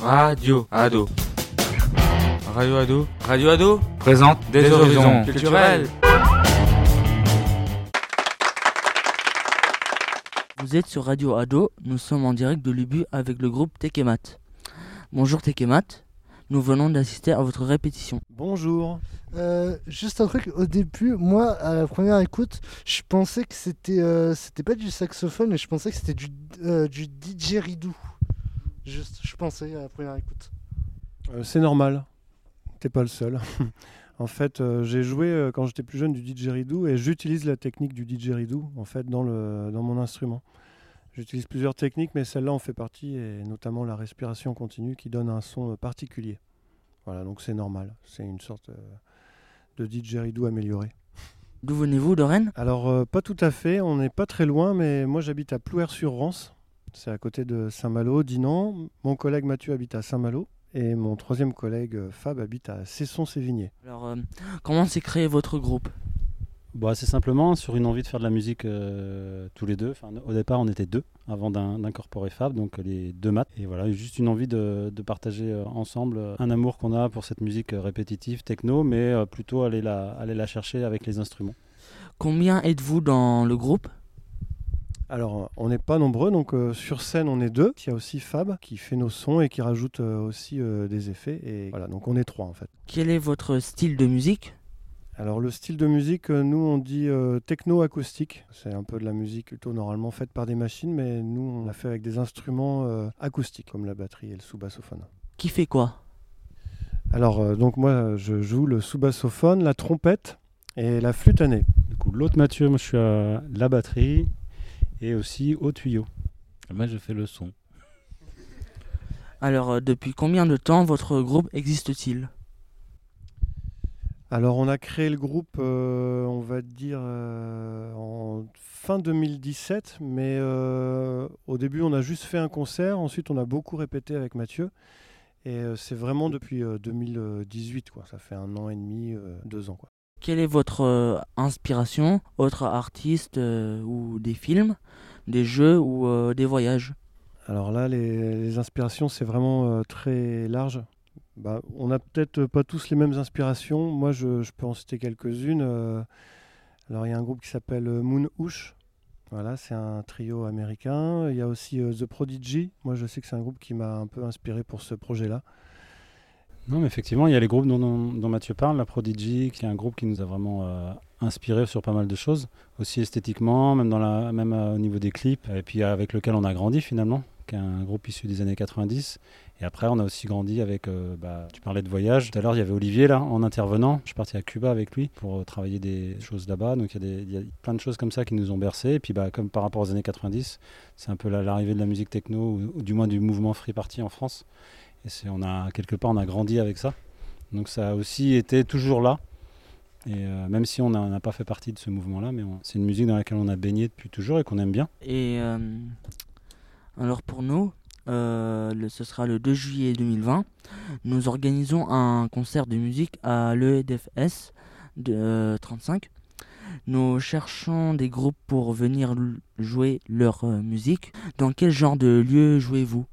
Radio Ado. Radio Ado. Radio Ado Présente des, horizons culturels. Vous êtes sur Radio Ado, nous sommes en direct de l'UBU avec le groupe Tekemat. Bonjour Tekemat, nous venons d'assister à votre répétition. Bonjour. Euh, juste un truc, au début, moi, à la première écoute, je pensais que c'était euh, c'était pas du saxophone, mais je pensais que c'était du, euh, du didgeridoo. Juste, je pensais à la première écoute. Euh, c'est normal. T'es pas le seul. en fait, euh, j'ai joué euh, quand j'étais plus jeune du didgeridoo et j'utilise la technique du didgeridoo en fait dans, le, dans mon instrument. J'utilise plusieurs techniques, mais celle-là en fait partie et notamment la respiration continue qui donne un son particulier. Voilà, donc c'est normal. C'est une sorte euh, de didgeridoo amélioré. D'où venez-vous de Rennes Alors, euh, pas tout à fait, on n'est pas très loin, mais moi j'habite à Plouer-sur-Rance. C'est à côté de Saint-Malo, Dinan. Mon collègue Mathieu habite à Saint-Malo. Et mon troisième collègue euh, Fab habite à Cesson-Sévigné. Alors, euh, comment s'est créé votre groupe? Bon, assez simplement, sur une envie de faire de la musique euh, tous les deux. Enfin, au départ, on était deux avant d'in- d'incorporer Fab, donc les deux maths. Et voilà, juste une envie de, de partager ensemble un amour qu'on a pour cette musique répétitive, techno, mais plutôt aller la, aller la chercher avec les instruments. Combien êtes-vous dans le groupe? Alors, on n'est pas nombreux, donc euh, sur scène, on est deux. Il y a aussi Fab qui fait nos sons et qui rajoute euh, aussi euh, des effets. Et voilà, donc on est trois en fait. Quel est votre style de musique? Alors, le style de musique, nous, on dit euh, techno-acoustique. C'est un peu de la musique plutôt normalement faite par des machines, mais nous, on l'a fait avec des instruments euh, acoustiques, comme la batterie et le sous-bassophone. Qui fait quoi? Alors, euh, donc moi, je joue le sous-bassophone, la trompette et la flûte à nez. Du coup, l'autre Mathieu, moi je suis à la batterie et aussi au tuyau. Moi, je fais le son. Alors, euh, depuis combien de temps votre groupe existe-t-il? Alors, on a créé le groupe, euh, on va dire, euh, en fin 2017, mais euh, au début, on a juste fait un concert. Ensuite, on a beaucoup répété avec Mathieu. Et euh, c'est vraiment depuis euh, 2018, quoi. Ça fait un an et demi, euh, deux ans, quoi. Quelle est votre euh, inspiration Autre artiste euh, ou des films, des jeux ou euh, des voyages? Alors là, les, inspirations, c'est vraiment très large. Bah, on n'a peut-être pas tous les mêmes inspirations. Moi, je, peux en citer quelques-unes. Alors, il y a un groupe qui s'appelle Moon Hoosh. Voilà, c'est un trio américain. Il y a aussi The Prodigy. Moi, je sais que c'est un groupe qui m'a un peu inspiré pour ce projet-là. Non, mais effectivement, il y a les groupes dont, Mathieu parle, la Prodigy, qui est un groupe qui nous a vraiment euh, inspiré sur pas mal de choses, aussi esthétiquement, même, dans la, même euh, au niveau des clips, et puis avec lequel on a grandi finalement, qui est un groupe issu des années 90. Et après, on a aussi grandi avec, euh, bah, tu parlais de voyage, tout à l'heure il y avait Olivier là, en intervenant, je suis parti à Cuba avec lui pour travailler des choses là-bas, donc il y, a plein de choses comme ça qui nous ont bercés, et puis bah, comme par rapport aux années 90, c'est un peu la- l'arrivée de la musique techno, ou du moins du mouvement Free Party en France. Et on a, quelque part, on a grandi avec ça. Donc ça a aussi été toujours là. Et euh, même si on n'a pas fait partie de ce mouvement-là, mais c'est une musique dans laquelle on a baigné depuis toujours et qu'on aime bien. Et euh, alors pour nous, euh, ce sera le 2 juillet 2020. Nous organisons un concert de musique à l'EDFS de euh, 35. Nous cherchons des groupes pour venir jouer leur musique. Dans quel genre de lieu jouez-vous?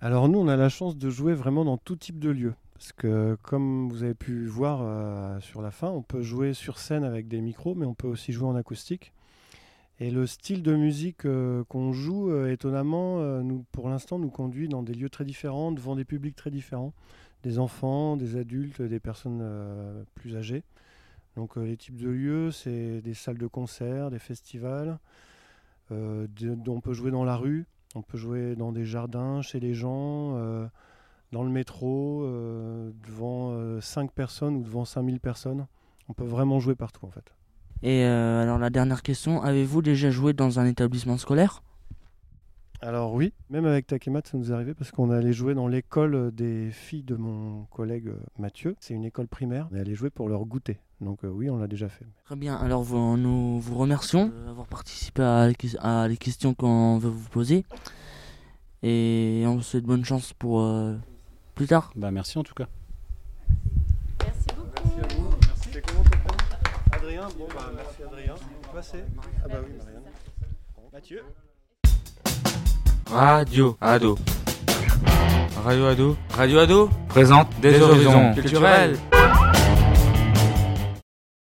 Alors nous, on a la chance de jouer vraiment dans tout type de lieu. Parce que comme vous avez pu voir euh, sur la fin, on peut jouer sur scène avec des micros, mais on peut aussi jouer en acoustique. Et le style de musique euh, qu'on joue, euh, étonnamment, pour l'instant, nous conduit dans des lieux très différents, devant des publics très différents. Des enfants, des adultes, des personnes plus âgées. Donc les types de lieux, c'est des salles de concert, des festivals. de- on peut jouer dans la rue, on peut jouer dans des jardins, chez les gens, euh, dans le métro, euh, devant 5 personnes ou devant 5000 personnes. On peut vraiment jouer partout en fait. Et euh, alors la dernière question, avez-vous déjà joué dans un établissement scolaire? Alors oui, même avec Takemat, ça nous est arrivé parce qu'on allait jouer dans l'école des filles de mon collègue euh, Mathieu. C'est une école primaire. On est allé jouer pour leur goûter. Donc euh, oui, on l'a déjà fait. Très bien, alors vous- nous vous remercions d'avoir participé à, les ques- à les questions qu'on veut vous poser. Et on vous souhaite bonne chance pour euh, plus tard. Bah, merci en tout cas. Merci beaucoup. Merci à vous. C'est comment ton prénom Adrien. Bon bah merci Adrien. Passez. Ah bah oui, Marianne. Mathieu? Radio Ado. Radio Ado Radio Ado présente des, horizons culturels. culturels.